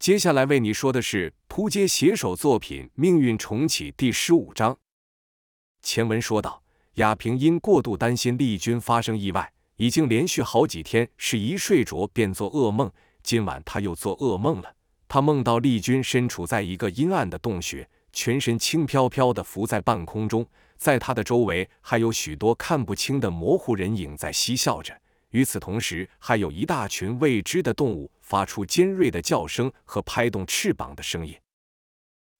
接下来为你说的是扑街写手作品《命运重启》第十五章。前文说到，亚平因过度担心丽君发生意外，已经连续好几天是一睡着便做噩梦。今晚他又做噩梦了，他梦到丽君身处在一个阴暗的洞穴，全身轻飘飘的浮在半空中，在他的周围还有许多看不清的模糊人影在嬉笑着。与此同时，还有一大群未知的动物发出尖锐的叫声和拍动翅膀的声音。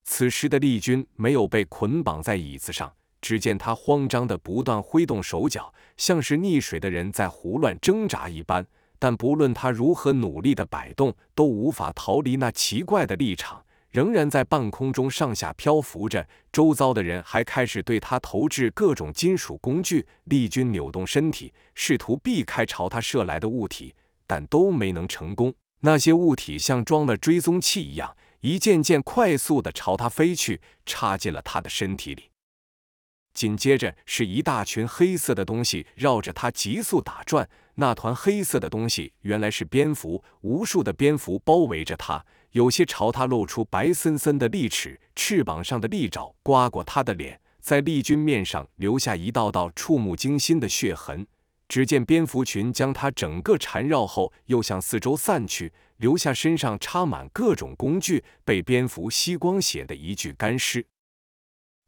此时的丽君没有被捆绑在椅子上，只见她慌张的不断挥动手脚，像是溺水的人在胡乱挣扎一般。但不论她如何努力的摆动，都无法逃离那奇怪的立场。仍然在半空中上下漂浮着，周遭的人还开始对他投掷各种金属工具。丽君扭动身体，试图避开朝他射来的物体，但都没能成功。那些物体像装了追踪器一样，一件件快速的朝他飞去，插进了他的身体里。紧接着是一大群黑色的东西绕着他急速打转。那团黑色的东西原来是蝙蝠，无数的蝙蝠包围着他。有些朝他露出白森森的利齿，翅膀上的利爪刮过他的脸，在丽君面上留下一道道触目惊心的血痕。只见蝙蝠群将他整个缠绕后，又向四周散去，留下身上插满各种工具，被蝙蝠吸光血的一具干尸。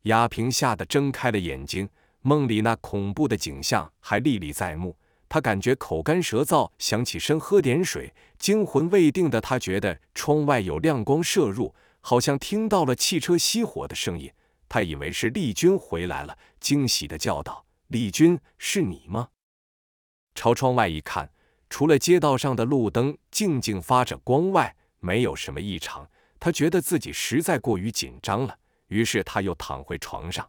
亚平吓得睁开了眼睛，梦里那恐怖的景象还历历在目。他感觉口干舌燥，想起身喝点水。惊魂未定的他觉得窗外有亮光射入，好像听到了汽车熄火的声音。他以为是丽君回来了，惊喜的叫道：“丽君，是你吗？”朝窗外一看，除了街道上的路灯静静发着光外，没有什么异常。他觉得自己实在过于紧张了，于是他又躺回床上。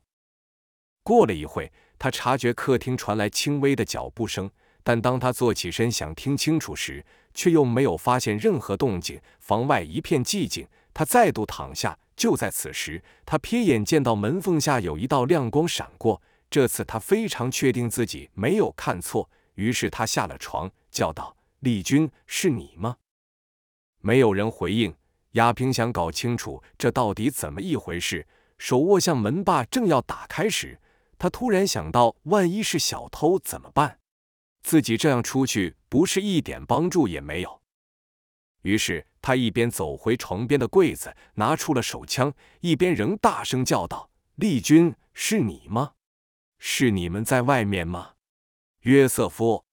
过了一会，他察觉客厅传来轻微的脚步声。但当他坐起身想听清楚时，却又没有发现任何动静。房外一片寂静。他再度躺下。就在此时，他瞥眼见到门缝下有一道亮光闪过。这次他非常确定自己没有看错，于是他下了床，叫道：“丽君，是你吗？”没有人回应。亚平想搞清楚这到底怎么一回事，手握向门把，正要打开时，他突然想到：万一是小偷怎么办？自己这样出去，不是一点帮助也没有。于是他一边走回床边的柜子，拿出了手枪，一边仍大声叫道：“丽君，是你吗？是你们在外面吗？”约瑟夫。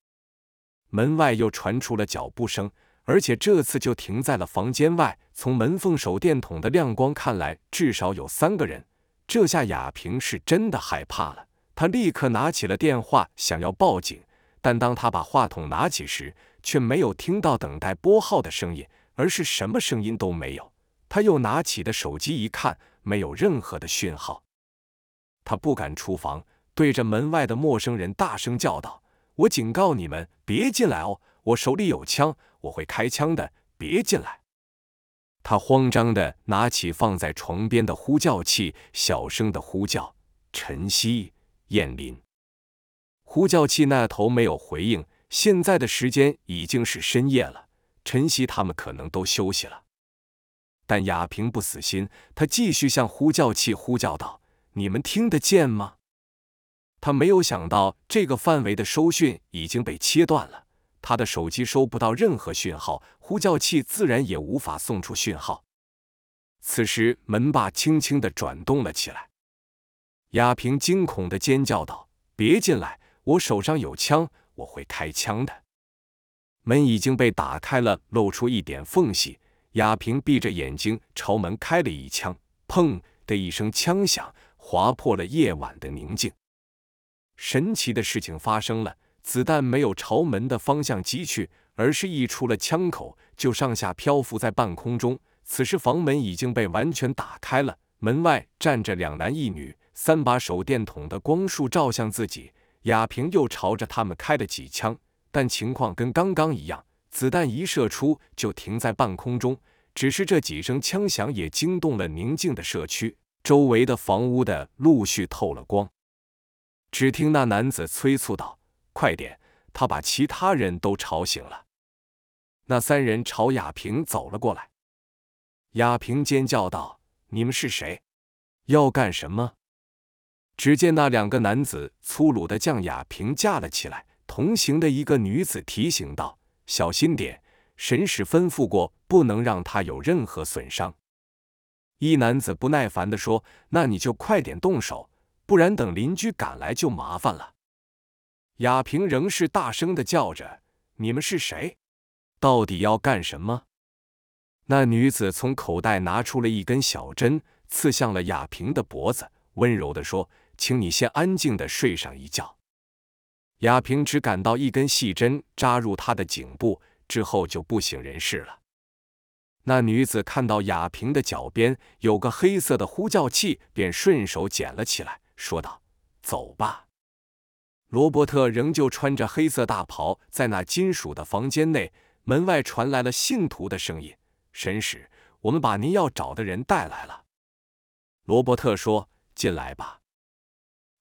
门外又传出了脚步声，而且这次就停在了房间外。从门缝手电筒的亮光看来，至少有三个人。这下亚平是真的害怕了，他立刻拿起了电话，想要报警。但当他把话筒拿起时，却没有听到等待拨号的声音，而是什么声音都没有。他又拿起的手机一看，没有任何的讯号。他不敢出房，对着门外的陌生人大声叫道：“我警告你们，别进来哦！我手里有枪，我会开枪的，别进来！”他慌张的拿起放在床边的呼叫器，小声的呼叫：“晨曦，燕林。”呼叫器那头没有回应。现在的时间已经是深夜了，晨曦他们可能都休息了。但亚平不死心，他继续向呼叫器呼叫道：“你们听得见吗？”他没有想到这个范围的收讯已经被切断了，他的手机收不到任何讯号，呼叫器自然也无法送出讯号。此时门把轻轻的转动了起来，亚平惊恐的尖叫道：“别进来！”我手上有枪，我会开枪的。门已经被打开了，露出一点缝隙。亚平闭着眼睛朝门开了一枪，砰的一声枪响，划破了夜晚的宁静。神奇的事情发生了，子弹没有朝门的方向击去，而是溢出了枪口，就上下漂浮在半空中。此时房门已经被完全打开了，门外站着两男一女，三把手电筒的光束照向自己。亚平又朝着他们开了几枪，但情况跟刚刚一样，子弹一射出就停在半空中。只是这几声枪响也惊动了宁静的社区，周围的房屋的陆续透了光。只听那男子催促道：“快点！”他把其他人都吵醒了。那三人朝亚平走了过来。亚平尖叫道：“你们是谁？要干什么？”只见那两个男子粗鲁的将雅萍架了起来。同行的一个女子提醒道：“小心点，神使吩咐过，不能让她有任何损伤。”一男子不耐烦地说：“那你就快点动手，不然等邻居赶来就麻烦了。”雅萍仍是大声的叫着：“你们是谁？到底要干什么？”那女子从口袋拿出了一根小针，刺向了雅萍的脖子，温柔地说：“请你先安静的睡上一觉。”亚平只感到一根细针扎入他的颈部，之后就不省人事了。那女子看到亚平的脚边有个黑色的呼叫器，便顺手捡了起来，说道：“走吧。”罗伯特仍旧穿着黑色大袍，在那金属的房间内，门外传来了信徒的声音。神使，我们把您要找的人带来了。罗伯特说：“进来吧。”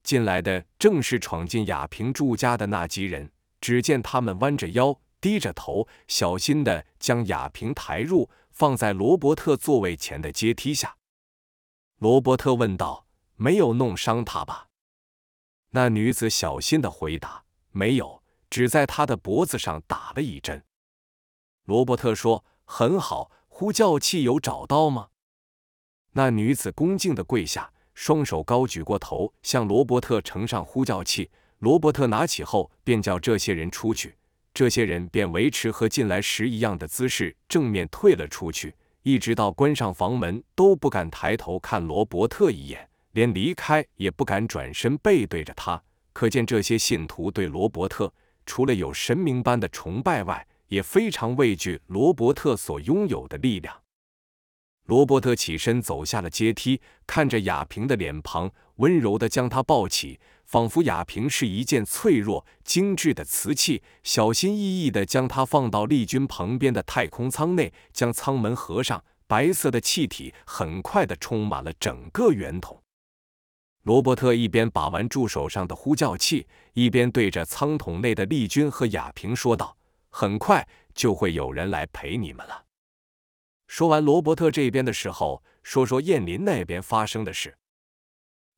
进来的正是闯进亚平住家的那几人。只见他们弯着腰，低着头，小心的将亚平抬入，放在罗伯特座位前的阶梯下。罗伯特问道：“没有弄伤他吧？”那女子小心的回答：“没有，只在他的脖子上打了一针。”罗伯特说：“很好。”呼叫器有找到吗？那女子恭敬的跪下，双手高举过头，向罗伯特呈上呼叫器。罗伯特拿起后，便叫这些人出去。这些人便维持和进来时一样的姿势，正面退了出去，一直到关上房门，都不敢抬头看罗伯特一眼，连离开也不敢转身背对着他。可见这些信徒对罗伯特，除了有神明般的崇拜外，也非常畏惧罗伯特所拥有的力量。罗伯特起身走下了阶梯，看着亚平的脸庞，温柔地将她抱起，仿佛亚平是一件脆弱精致的瓷器，小心翼翼地将她放到丽君旁边的太空舱内，将舱门合上。白色的气体很快地充满了整个圆筒。罗伯特一边把玩助手上的呼叫器，一边对着舱筒内的丽君和亚平说道。很快就会有人来陪你们了。说完罗伯特这边的时候，说说燕林那边发生的事。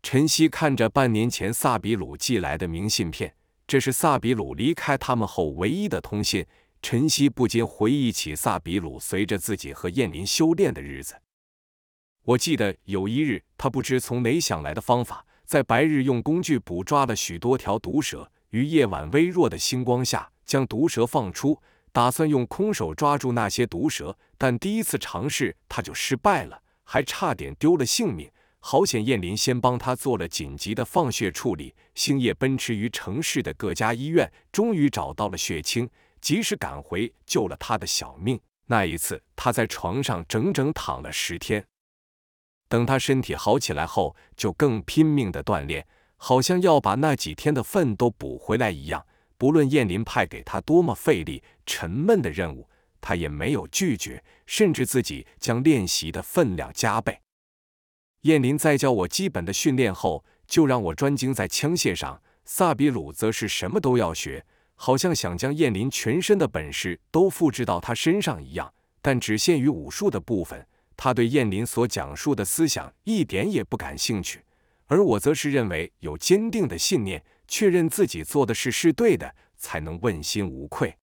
晨曦看着半年前萨比鲁寄来的明信片，这是萨比鲁离开他们后唯一的通信。晨曦不禁回忆起萨比鲁随着自己和燕林修炼的日子。我记得有一日，他不知从哪想来的方法，在白日用工具捕抓了许多条毒蛇，于夜晚微弱的星光下。将毒蛇放出，打算用空手抓住那些毒蛇，但第一次尝试他就失败了，还差点丢了性命。好险，燕林先帮他做了紧急的放血处理，星夜奔驰于城市的各家医院，终于找到了血清，及时赶回救了他的小命。那一次，他在床上整整躺了十天。等他身体好起来后，就更拼命的锻炼，好像要把那几天的粪都补回来一样。不论燕林派给他多么费力、沉闷的任务，他也没有拒绝，甚至自己将练习的分量加倍。燕林在教我基本的训练后，就让我专精在枪械上。萨比鲁则是什么都要学，好像想将燕林全身的本事都复制到他身上一样，但只限于武术的部分。他对燕林所讲述的思想一点也不感兴趣，而我则是认为有坚定的信念。确认自己做的事是对的，才能问心无愧。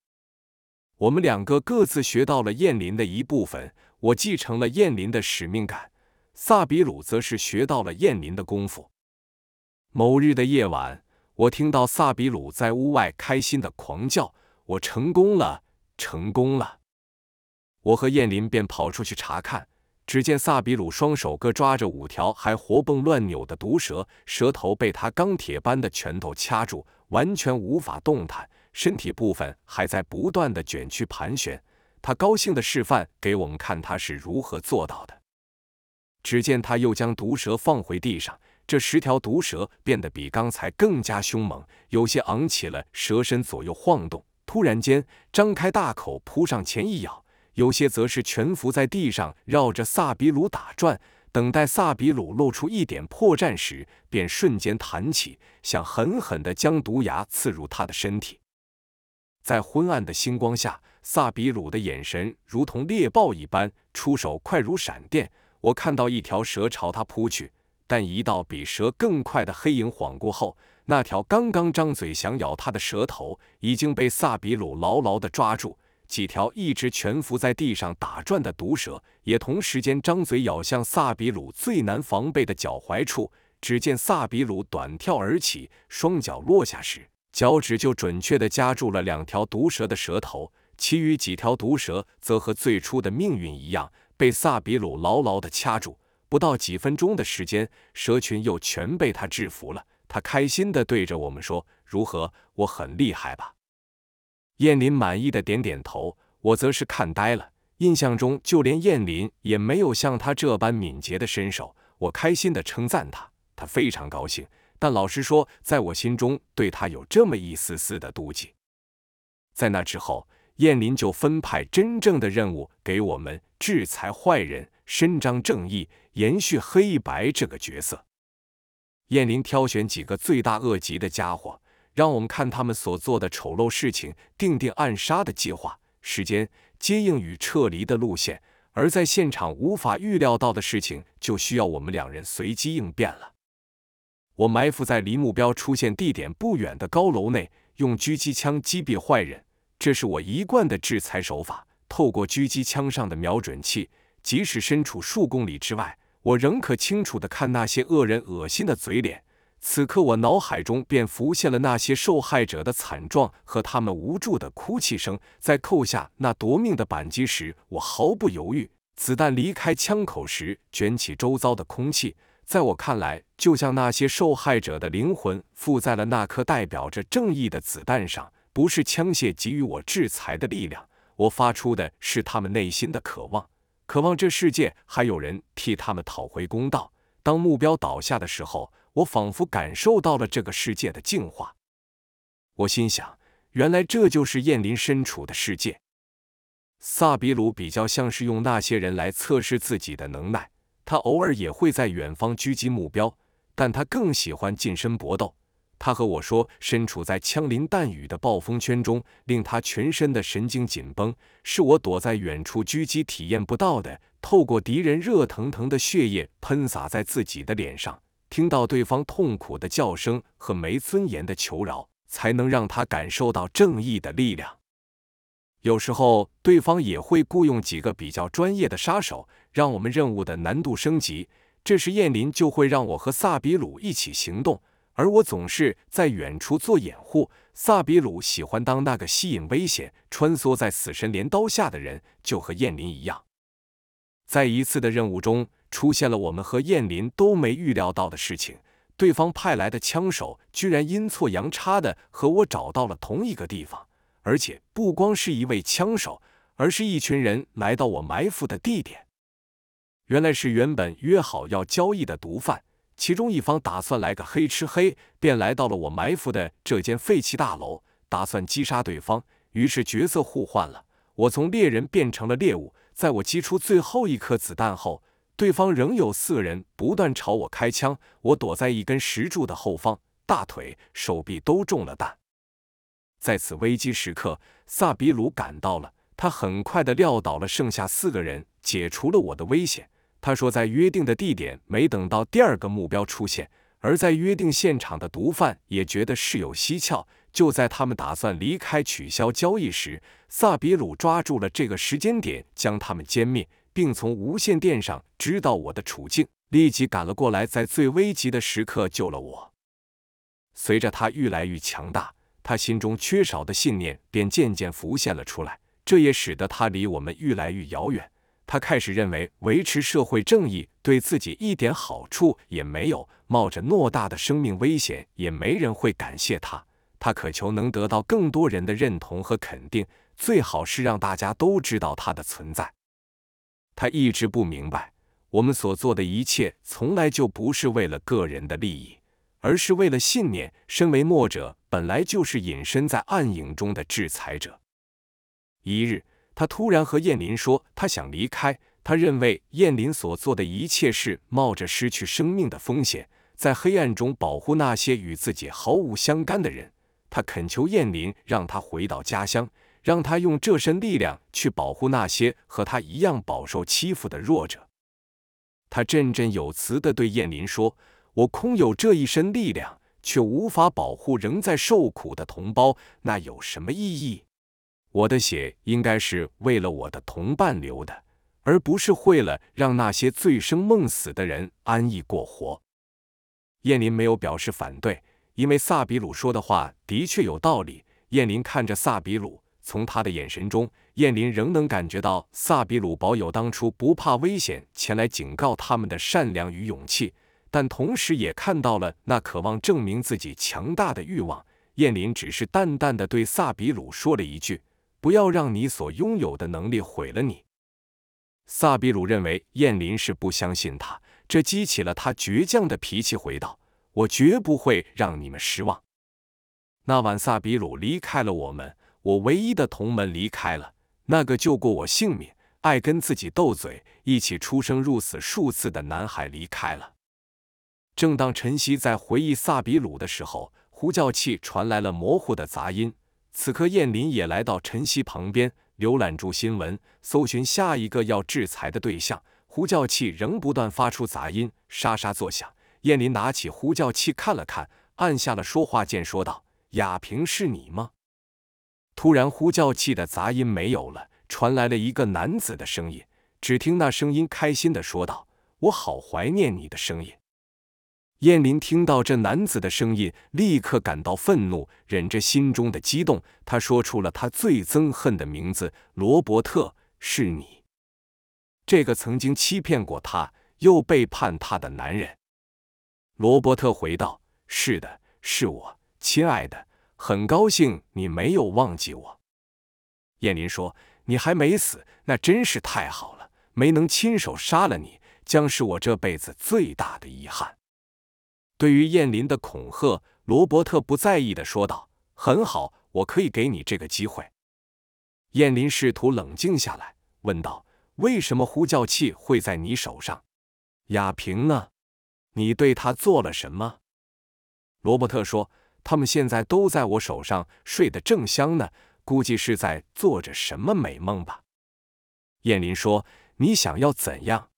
我们两个各自学到了燕林的一部分，我继承了燕林的使命感，萨比鲁则是学到了燕林的功夫。某日的夜晚，我听到萨比鲁在屋外开心的狂叫：“我成功了，成功了！”我和燕林便跑出去查看。只见萨比鲁双手各抓着五条还活蹦乱扭的毒蛇，蛇头被他钢铁般的拳头掐住，完全无法动弹，身体部分还在不断的卷曲盘旋。他高兴的示范给我们看他是如何做到的。只见他又将毒蛇放回地上，这十条毒蛇变得比刚才更加凶猛，有些昂起了蛇身左右晃动，突然间张开大口扑上前一咬。有些则是蜷伏在地上，绕着萨比鲁打转，等待萨比鲁露出一点破绽时，便瞬间弹起，想狠狠地将毒牙刺入他的身体。在昏暗的星光下，萨比鲁的眼神如同猎豹一般，出手快如闪电。我看到一条蛇朝他扑去，但一道比蛇更快的黑影晃过后，那条刚刚张嘴想咬他的蛇头已经被萨比鲁牢牢地抓住。几条一直蜷伏在地上打转的毒蛇也同时间张嘴咬向萨比鲁最难防备的脚踝处。只见萨比鲁短跳而起，双脚落下时，脚趾就准确地夹住了两条毒蛇的蛇头。其余几条毒蛇则和最初的命运一样，被萨比鲁牢牢地掐住。不到几分钟的时间，蛇群又全被他制服了。他开心地对着我们说：“如何？我很厉害吧？”燕林满意的点点头，我则是看呆了。印象中，就连燕林也没有像他这般敏捷的身手。我开心的称赞他，他非常高兴。但老实说，在我心中对他有这么一丝丝的妒忌。在那之后，燕林就分派真正的任务给我们：制裁坏人、伸张正义、延续黑白这个角色。燕林挑选几个罪大恶极的家伙。让我们看他们所做的丑陋事情，定定暗杀的计划、时间、接应与撤离的路线。而在现场无法预料到的事情，就需要我们两人随机应变了。我埋伏在离目标出现地点不远的高楼内，用狙击枪击毙坏人，这是我一贯的制裁手法。透过狙击枪上的瞄准器，即使身处数公里之外，我仍可清楚地看那些恶人恶心的嘴脸。此刻，我脑海中便浮现了那些受害者的惨状和他们无助的哭泣声。在扣下那夺命的扳机时，我毫不犹豫。子弹离开枪口时，卷起周遭的空气，在我看来，就像那些受害者的灵魂附在了那颗代表着正义的子弹上。不是枪械给予我制裁的力量，我发出的是他们内心的渴望，渴望这世界还有人替他们讨回公道。当目标倒下的时候。我仿佛感受到了这个世界的净化。我心想，原来这就是燕林身处的世界。萨比鲁比较像是用那些人来测试自己的能耐。他偶尔也会在远方狙击目标，但他更喜欢近身搏斗。他和我说，身处在枪林弹雨的暴风圈中，令他全身的神经紧绷，是我躲在远处狙击体验不到的。透过敌人热腾腾的血液喷洒在自己的脸上。听到对方痛苦的叫声和没尊严的求饶，才能让他感受到正义的力量。有时候，对方也会雇佣几个比较专业的杀手，让我们任务的难度升级。这时，燕林就会让我和萨比鲁一起行动，而我总是在远处做掩护。萨比鲁喜欢当那个吸引危险、穿梭在死神镰刀下的人，就和燕林一样。在一次的任务中。出现了我们和燕林都没预料到的事情，对方派来的枪手居然阴错阳差的和我找到了同一个地方，而且不光是一位枪手，而是一群人来到我埋伏的地点。原来是原本约好要交易的毒贩，其中一方打算来个黑吃黑，便来到了我埋伏的这间废弃大楼，打算击杀对方。于是角色互换了，我从猎人变成了猎物。在我击出最后一颗子弹后。对方仍有四个人不断朝我开枪，我躲在一根石柱的后方，大腿、手臂都中了弹。在此危机时刻，萨比鲁赶到了，他很快的撂倒了剩下四个人，解除了我的危险。他说，在约定的地点，没等到第二个目标出现，而在约定现场的毒贩也觉得事有蹊跷。就在他们打算离开取消交易时，萨比鲁抓住了这个时间点，将他们歼灭。并从无线电上知道我的处境，立即赶了过来，在最危急的时刻救了我。随着他愈来愈强大，他心中缺少的信念便渐渐浮现了出来，这也使得他离我们愈来愈遥远。他开始认为维持社会正义对自己一点好处也没有，冒着偌大的生命危险也没人会感谢他。他渴求能得到更多人的认同和肯定，最好是让大家都知道他的存在。他一直不明白，我们所做的一切从来就不是为了个人的利益，而是为了信念。身为墨者，本来就是隐身在暗影中的制裁者。一日，他突然和燕林说，他想离开。他认为燕林所做的一切是冒着失去生命的风险，在黑暗中保护那些与自己毫无相干的人。他恳求燕林让他回到家乡，让他用这身力量去保护那些和他一样饱受欺负的弱者。他振振有词地对燕林说：“我空有这一身力量，却无法保护仍在受苦的同胞，那有什么意义？我的血应该是为了我的同伴流的，而不是为了让那些醉生梦死的人安逸过活。”燕林没有表示反对。因为萨比鲁说的话的确有道理，燕林看着萨比鲁，从他的眼神中，燕林仍能感觉到萨比鲁保有当初不怕危险前来警告他们的善良与勇气，但同时也看到了那渴望证明自己强大的欲望。燕林只是淡淡的对萨比鲁说了一句：“不要让你所拥有的能力毁了你。”萨比鲁认为燕林是不相信他，这激起了他倔强的脾气，回道。我绝不会让你们失望。那晚，萨比鲁离开了我们，我唯一的同门离开了，那个救过我性命、爱跟自己斗嘴、一起出生入死数次的男孩离开了。正当晨曦在回忆萨比鲁的时候，呼叫器传来了模糊的杂音。此刻，燕林也来到晨曦旁边，浏览住新闻，搜寻下一个要制裁的对象。呼叫器仍不断发出杂音，沙沙作响。燕林拿起呼叫器看了看，按下了说话键，说道：“雅萍，是你吗？”突然，呼叫器的杂音没有了，传来了一个男子的声音。只听那声音开心的说道：“我好怀念你的声音。”燕林听到这男子的声音，立刻感到愤怒，忍着心中的激动，他说出了他最憎恨的名字：“罗伯特，是你，这个曾经欺骗过他又背叛他的男人。”罗伯特回道：“是的，是我，亲爱的，很高兴你没有忘记我。”燕林说：“你还没死，那真是太好了。没能亲手杀了你，将是我这辈子最大的遗憾。”对于燕林的恐吓，罗伯特不在意的说道：“很好，我可以给你这个机会。”燕林试图冷静下来，问道：“为什么呼叫器会在你手上？雅萍呢？”你对他做了什么？罗伯特说：“他们现在都在我手上，睡得正香呢，估计是在做着什么美梦吧。”燕林说：“你想要怎样？”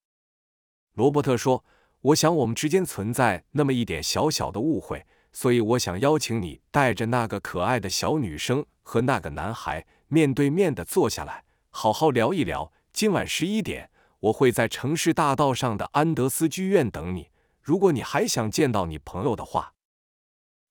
罗伯特说：“我想我们之间存在那么一点小小的误会，所以我想邀请你带着那个可爱的小女生和那个男孩面对面的坐下来，好好聊一聊。今晚十一点，我会在城市大道上的安德斯剧院等你。”如果你还想见到你朋友的话，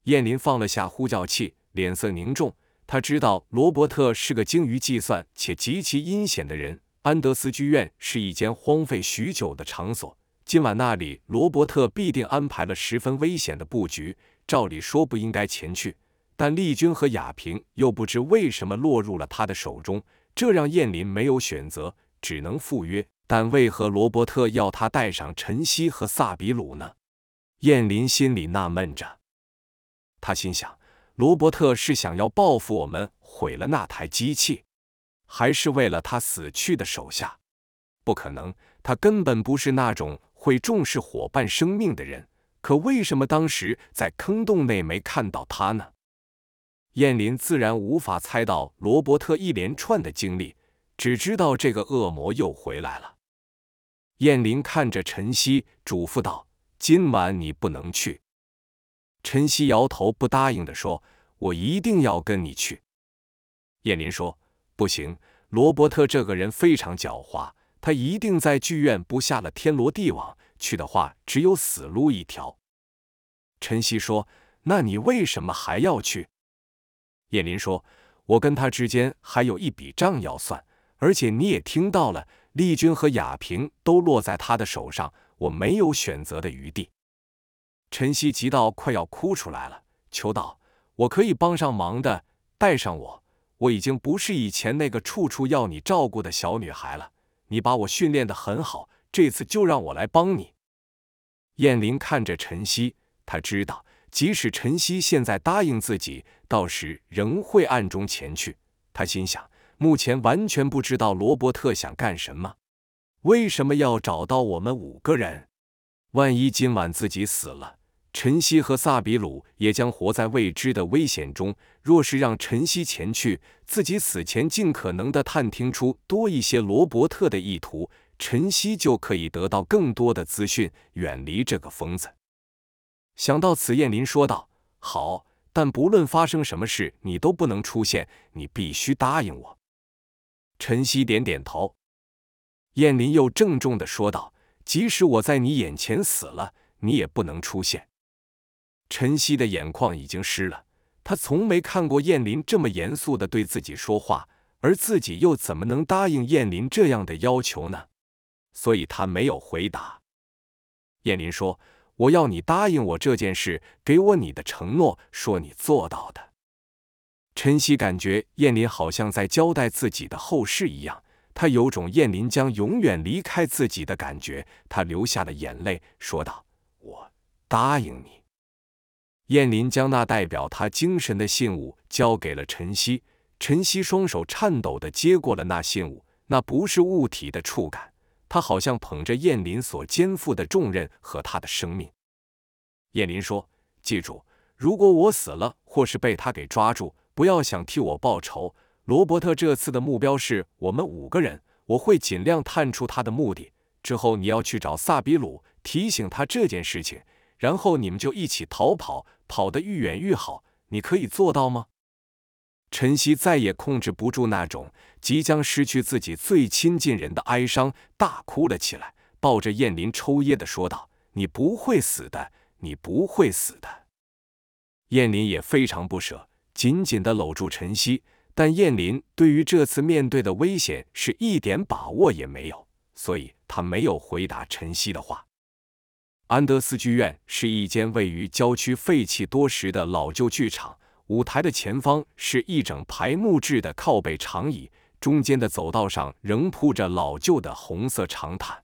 燕林放了下呼叫器，脸色凝重。他知道罗伯特是个精于计算且极其阴险的人。安德斯剧院是一间荒废许久的场所，今晚那里罗伯特必定安排了十分危险的布局。照理说不应该前去，但丽君和雅萍又不知为什么落入了他的手中，这让燕林没有选择，只能赴约。但为何罗伯特要他带上晨曦和萨比鲁呢？燕林心里纳闷着。他心想：罗伯特是想要报复我们毁了那台机器，还是为了他死去的手下？不可能，他根本不是那种会重视伙伴生命的人。可为什么当时在坑洞内没看到他呢？燕林自然无法猜到罗伯特一连串的经历，只知道这个恶魔又回来了。燕林看着晨曦，嘱咐道：“今晚你不能去。”陈曦摇头不答应的说：“我一定要跟你去。”燕林说：“不行，罗伯特这个人非常狡猾，他一定在剧院布下了天罗地网，去的话只有死路一条。”陈曦说：“那你为什么还要去？”燕林说：“我跟他之间还有一笔账要算，而且你也听到了。”丽君和雅萍都落在他的手上，我没有选择的余地。晨曦急到快要哭出来了，求道：“我可以帮上忙的，带上我。我已经不是以前那个处处要你照顾的小女孩了。你把我训练的很好，这次就让我来帮你。”燕林看着晨曦，他知道，即使晨曦现在答应自己，到时仍会暗中前去。他心想。目前完全不知道罗伯特想干什么，为什么要找到我们五个人？万一今晚自己死了，晨曦和萨比鲁也将活在未知的危险中。若是让晨曦前去，自己死前尽可能的探听出多一些罗伯特的意图，晨曦就可以得到更多的资讯，远离这个疯子。想到此，燕林说道：“好，但不论发生什么事，你都不能出现，你必须答应我。”晨曦点点头。燕林又郑重的说道：“即使我在你眼前死了，你也不能出现。”陈曦的眼眶已经湿了，他从没看过燕林这么严肃的对自己说话，而自己又怎么能答应燕林这样的要求呢？所以他没有回答。燕林说：“我要你答应我这件事，给我你的承诺，说你做到的。”陈曦感觉燕林好像在交代自己的后事一样，他有种燕林将永远离开自己的感觉，他流下了眼泪，说道：“我答应你。”燕林将那代表他精神的信物交给了陈曦，陈曦双手颤抖地接过了那信物，那不是物体的触感，他好像捧着燕林所肩负的重任和他的生命。燕林说：“记住，如果我死了，或是被他给抓住，不要想替我报仇。罗伯特这次的目标是我们五个人，我会尽量探出他的目的。之后你要去找萨比鲁，提醒他这件事情，然后你们就一起逃跑。”跑得愈远愈好，你可以做到吗？陈曦再也控制不住那种即将失去自己最亲近人的哀伤，大哭了起来，抱着燕林抽噎的说道：“你不会死的，你不会死的。”燕林也非常不舍，紧紧的搂住陈曦，但燕林对于这次面对的危险是一点把握也没有，所以他没有回答陈曦的话。安德斯剧院是一间位于郊区废弃多时的老旧剧场。舞台的前方是一整排木质的靠背长椅，中间的走道上仍铺着老旧的红色长毯。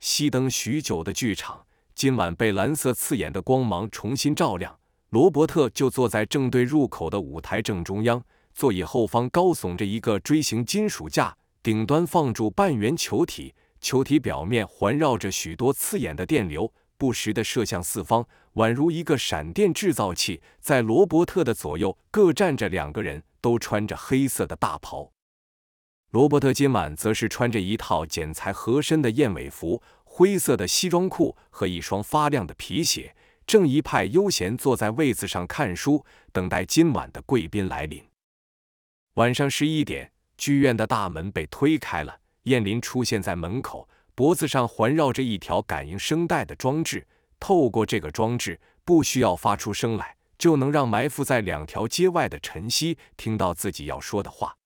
熄灯许久的剧场，今晚被蓝色刺眼的光芒重新照亮。罗伯特就坐在正对入口的舞台正中央，座椅后方高耸着一个锥形金属架，顶端放住半圆球体。球体表面环绕着许多刺眼的电流，不时地射向四方，宛如一个闪电制造器。在罗伯特的左右各站着两个人，都穿着黑色的大袍。罗伯特今晚则是穿着一套剪裁合身的燕尾服、灰色的西装裤和一双发亮的皮鞋，正一派悠闲坐在位子上看书，等待今晚的贵宾来临。晚上十一点，剧院的大门被推开了。燕林出现在门口，脖子上环绕着一条感应声带的装置。透过这个装置，不需要发出声来，就能让埋伏在两条街外的陈曦听到自己要说的话。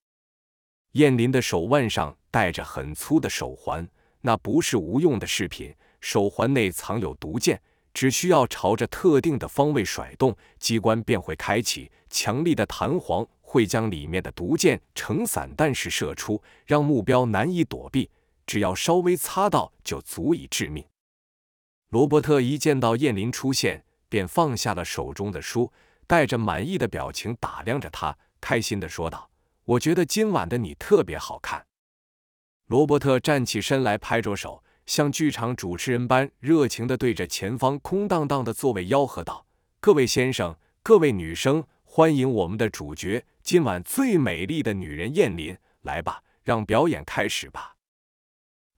燕林的手腕上戴着很粗的手环，那不是无用的饰品。手环内藏有毒箭，只需要朝着特定的方位甩动，机关便会开启。强力的弹簧。会将里面的毒箭呈散弹式射出，让目标难以躲避。只要稍微擦到，就足以致命。罗伯特一见到燕林出现，便放下了手中的书，带着满意的表情打量着他，开心的说道：“我觉得今晚的你特别好看。”罗伯特站起身来，拍着手，像剧场主持人般热情的对着前方空荡荡的座位吆喝道：“各位先生，各位女生，欢迎我们的主角！”今晚最美丽的女人燕林，来吧，让表演开始吧。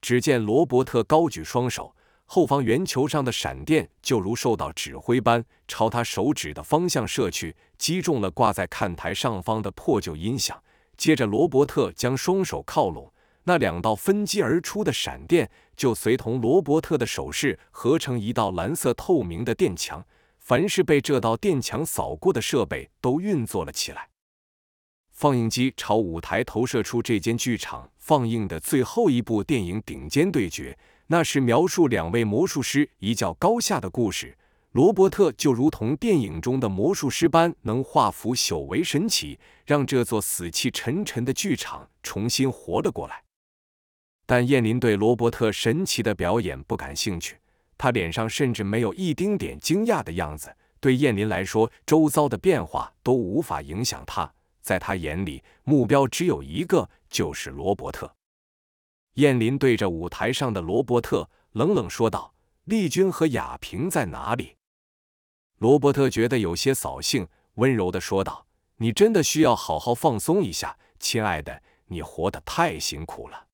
只见罗伯特高举双手，后方圆球上的闪电就如受到指挥般朝他手指的方向射去，击中了挂在看台上方的破旧音响。接着，罗伯特将双手靠拢，那两道分击而出的闪电就随同罗伯特的手势合成一道蓝色透明的电墙。凡是被这道电墙扫过的设备都运作了起来。放映机朝舞台投射出这间剧场放映的最后一部电影《顶尖对决》，那是描述两位魔术师一较高下的故事。罗伯特就如同电影中的魔术师般，能化腐朽为神奇，让这座死气沉沉的剧场重新活了过来。但燕林对罗伯特神奇的表演不感兴趣，他脸上甚至没有一丁点惊讶的样子。对燕林来说，周遭的变化都无法影响他。在他眼里，目标只有一个，就是罗伯特。燕林对着舞台上的罗伯特冷冷说道：“丽君和雅萍在哪里？”罗伯特觉得有些扫兴，温柔的说道：“你真的需要好好放松一下，亲爱的，你活得太辛苦了。”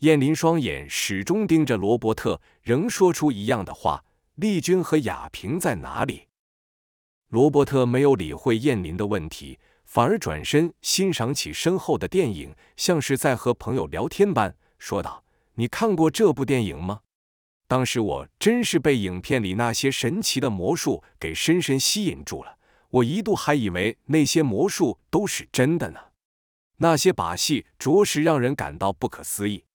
燕林双眼始终盯着罗伯特，仍说出一样的话：“丽君和雅萍在哪里？”罗伯特没有理会燕林的问题，反而转身欣赏起身后的电影，像是在和朋友聊天般说道：“你看过这部电影吗？当时我真是被影片里那些神奇的魔术给深深吸引住了，我一度还以为那些魔术都是真的呢。那些把戏着实让人感到不可思议。”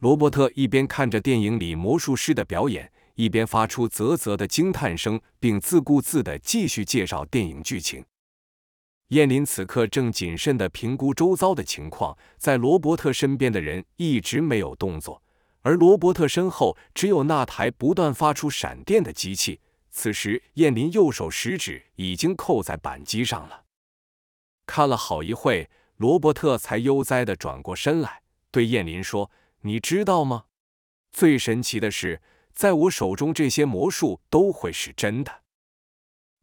罗伯特一边看着电影里魔术师的表演，一边发出啧啧的惊叹声，并自顾自地继续介绍电影剧情。燕林此刻正谨慎地评估周遭的情况，在罗伯特身边的人一直没有动作，而罗伯特身后只有那台不断发出闪电的机器。此时，燕林右手食指已经扣在扳机上了。看了好一会，罗伯特才悠哉地转过身来，对燕林说。你知道吗？最神奇的是，在我手中这些魔术都会是真的。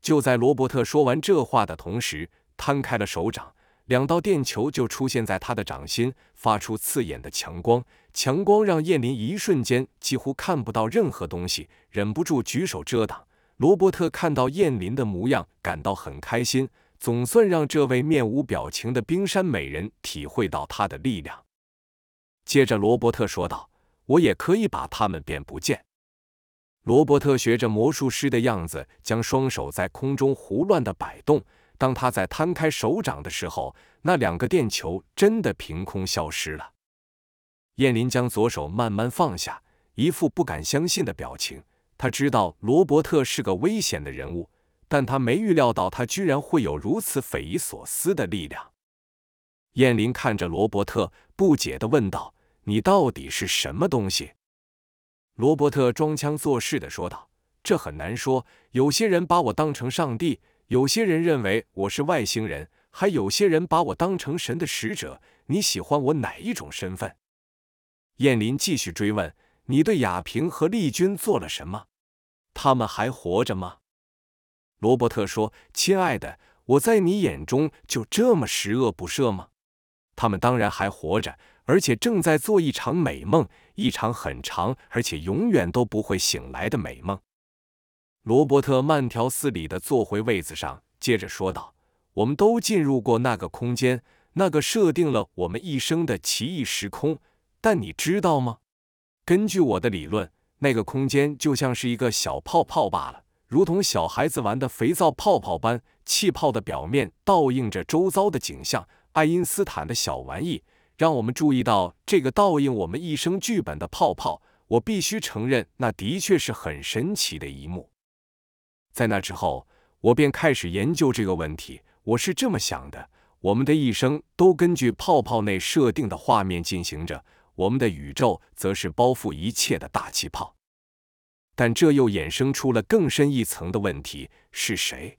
就在罗伯特说完这话的同时，摊开了手掌，两道电球就出现在他的掌心，发出刺眼的强光。强光让叶林一瞬间几乎看不到任何东西，忍不住举手遮挡。罗伯特看到燕林的模样，感到很开心，总算让这位面无表情的冰山美人体会到他的力量。接着，罗伯特说道：“我也可以把它们变不见。”罗伯特学着魔术师的样子，将双手在空中胡乱的摆动。当他在摊开手掌的时候，那两个电球真的凭空消失了。燕林将左手慢慢放下，一副不敢相信的表情。他知道罗伯特是个危险的人物，但他没预料到他居然会有如此匪夷所思的力量。燕林看着罗伯特，不解的问道：“你到底是什么东西？”罗伯特装腔作势的说道：“这很难说。有些人把我当成上帝，有些人认为我是外星人，还有些人把我当成神的使者。你喜欢我哪一种身份？”燕林继续追问：“你对雅萍和丽君做了什么？他们还活着吗？”罗伯特说：“亲爱的，我在你眼中就这么十恶不赦吗？”他们当然还活着，而且正在做一场美梦，一场很长而且永远都不会醒来的美梦。罗伯特慢条斯理地坐回位子上，接着说道：“我们都进入过那个空间，那个设定了我们一生的奇异时空。但你知道吗？根据我的理论，那个空间就像是一个小泡泡罢了，如同小孩子玩的肥皂泡泡般，气泡的表面倒映着周遭的景象。”爱因斯坦的小玩意让我们注意到这个倒映我们一生剧本的泡泡。我必须承认，那的确是很神奇的一幕。在那之后，我便开始研究这个问题。我是这么想的：我们的一生都根据泡泡内设定的画面进行着，我们的宇宙则是包覆一切的大气泡。但这又衍生出了更深一层的问题：是谁，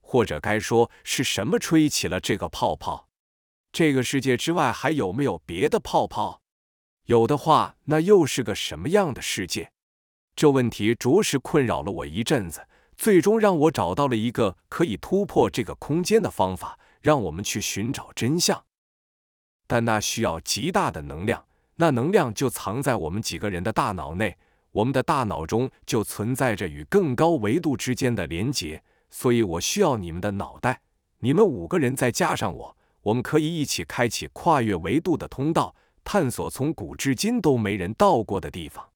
或者该说是什么，吹起了这个泡泡？这个世界之外还有没有别的泡泡？有的话，那又是个什么样的世界？这问题着实困扰了我一阵子，最终让我找到了一个可以突破这个空间的方法，让我们去寻找真相。但那需要极大的能量，那能量就藏在我们几个人的大脑内，我们的大脑中就存在着与更高维度之间的连结，所以我需要你们的脑袋，你们五个人再加上我。我们可以一起开启跨越维度的通道，探索从古至今都没人到过的地方。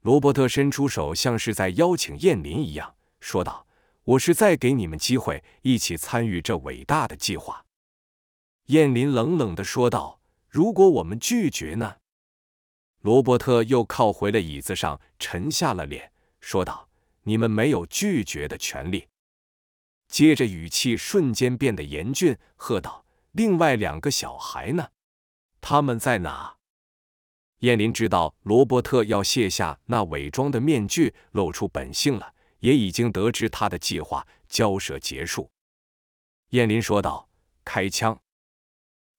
罗伯特伸出手，像是在邀请燕林一样，说道：“我是在给你们机会，一起参与这伟大的计划。”燕林冷冷的说道：“如果我们拒绝呢？”罗伯特又靠回了椅子上，沉下了脸，说道：“你们没有拒绝的权利。”接着语气瞬间变得严峻，喝道：“另外两个小孩呢？他们在哪？”燕林知道罗伯特要卸下那伪装的面具，露出本性了，也已经得知他的计划。交涉结束，燕林说道：“开枪！”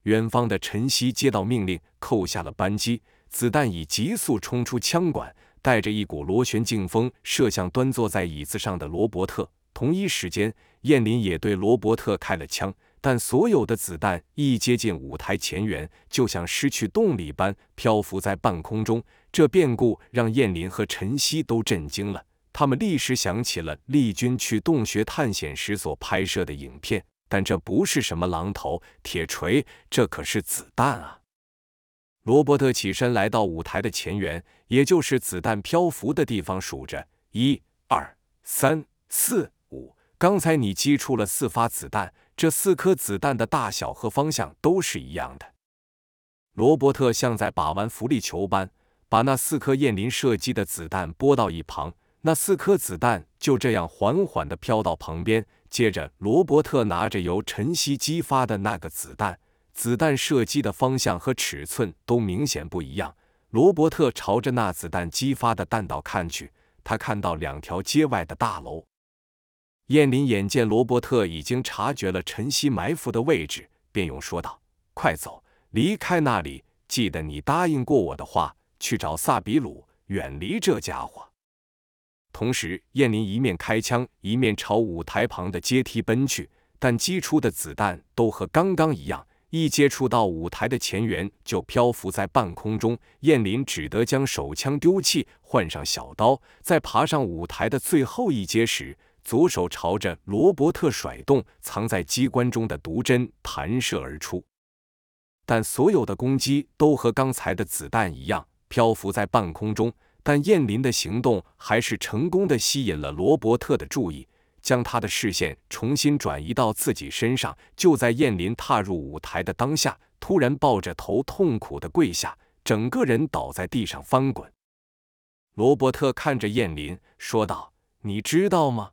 远方的陈曦接到命令，扣下了扳机，子弹以急速冲出枪管。带着一股螺旋劲风射向端坐在椅子上的罗伯特。同一时间，燕林也对罗伯特开了枪，但所有的子弹一接近舞台前缘，就像失去动力般漂浮在半空中。这变故让燕林和陈曦都震惊了，他们立时想起了丽军去洞穴探险时所拍摄的影片，但这不是什么榔头、铁锤，这可是子弹啊！罗伯特起身来到舞台的前缘，也就是子弹漂浮的地方，数着：一、二、三、四五。刚才你击出了四发子弹，这四颗子弹的大小和方向都是一样的。罗伯特像在把玩浮力球般，把那四颗燕林射击的子弹拨到一旁，那四颗子弹就这样缓缓地飘到旁边。接着，罗伯特拿着由晨曦激发的那个子弹，子弹射击的方向和尺寸都明显不一样。罗伯特朝着那子弹激发的弹道看去，他看到两条街外的大楼。燕林眼见罗伯特已经察觉了晨曦埋伏的位置，便用说道：“快走，离开那里！记得你答应过我的话，去找萨比鲁，远离这家伙。”同时，燕林一面开枪，一面朝舞台旁的阶梯奔去。但击出的子弹都和刚刚一样，一接触到舞台的前缘就漂浮在半空中。燕林只得将手枪丢弃，换上小刀，在爬上舞台的最后一阶时。左手朝着罗伯特甩动，藏在机关中的毒针弹射而出，但所有的攻击都和刚才的子弹一样漂浮在半空中。但燕林的行动还是成功的吸引了罗伯特的注意，将他的视线重新转移到自己身上。就在燕林踏入舞台的当下，突然抱着头痛苦的跪下，整个人倒在地上翻滚。罗伯特看着燕林说道：“你知道吗？”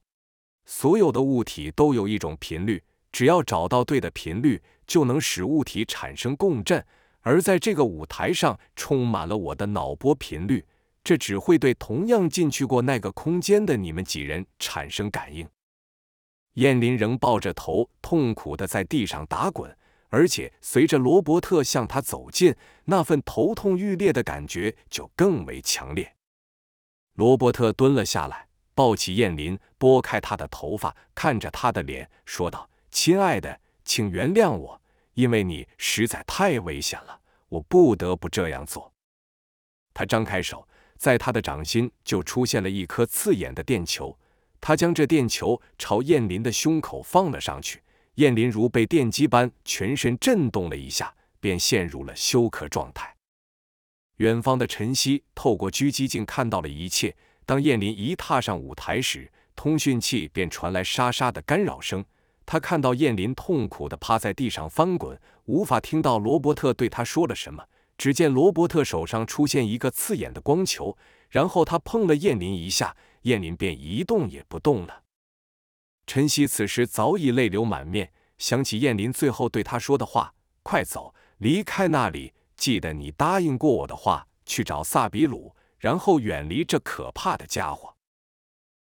所有的物体都有一种频率，只要找到对的频率，就能使物体产生共振。而在这个舞台上，充满了我的脑波频率，这只会对同样进去过那个空间的你们几人产生感应。燕林仍抱着头，痛苦的在地上打滚，而且随着罗伯特向他走近，那份头痛欲裂的感觉就更为强烈。罗伯特蹲了下来。抱起燕林，拨开他的头发，看着他的脸，说道：“亲爱的，请原谅我，因为你实在太危险了，我不得不这样做。”他张开手，在他的掌心就出现了一颗刺眼的电球。他将这电球朝燕林的胸口放了上去，燕林如被电击般全身震动了一下，便陷入了休克状态。远方的晨曦透过狙击镜看到了一切。当燕林一踏上舞台时，通讯器便传来沙沙的干扰声。他看到燕林痛苦地趴在地上翻滚，无法听到罗伯特对他说了什么。只见罗伯特手上出现一个刺眼的光球，然后他碰了燕林一下，燕林便一动也不动了。陈曦此时早已泪流满面，想起燕林最后对他说的话：“快走，离开那里！记得你答应过我的话，去找萨比鲁。”然后远离这可怕的家伙。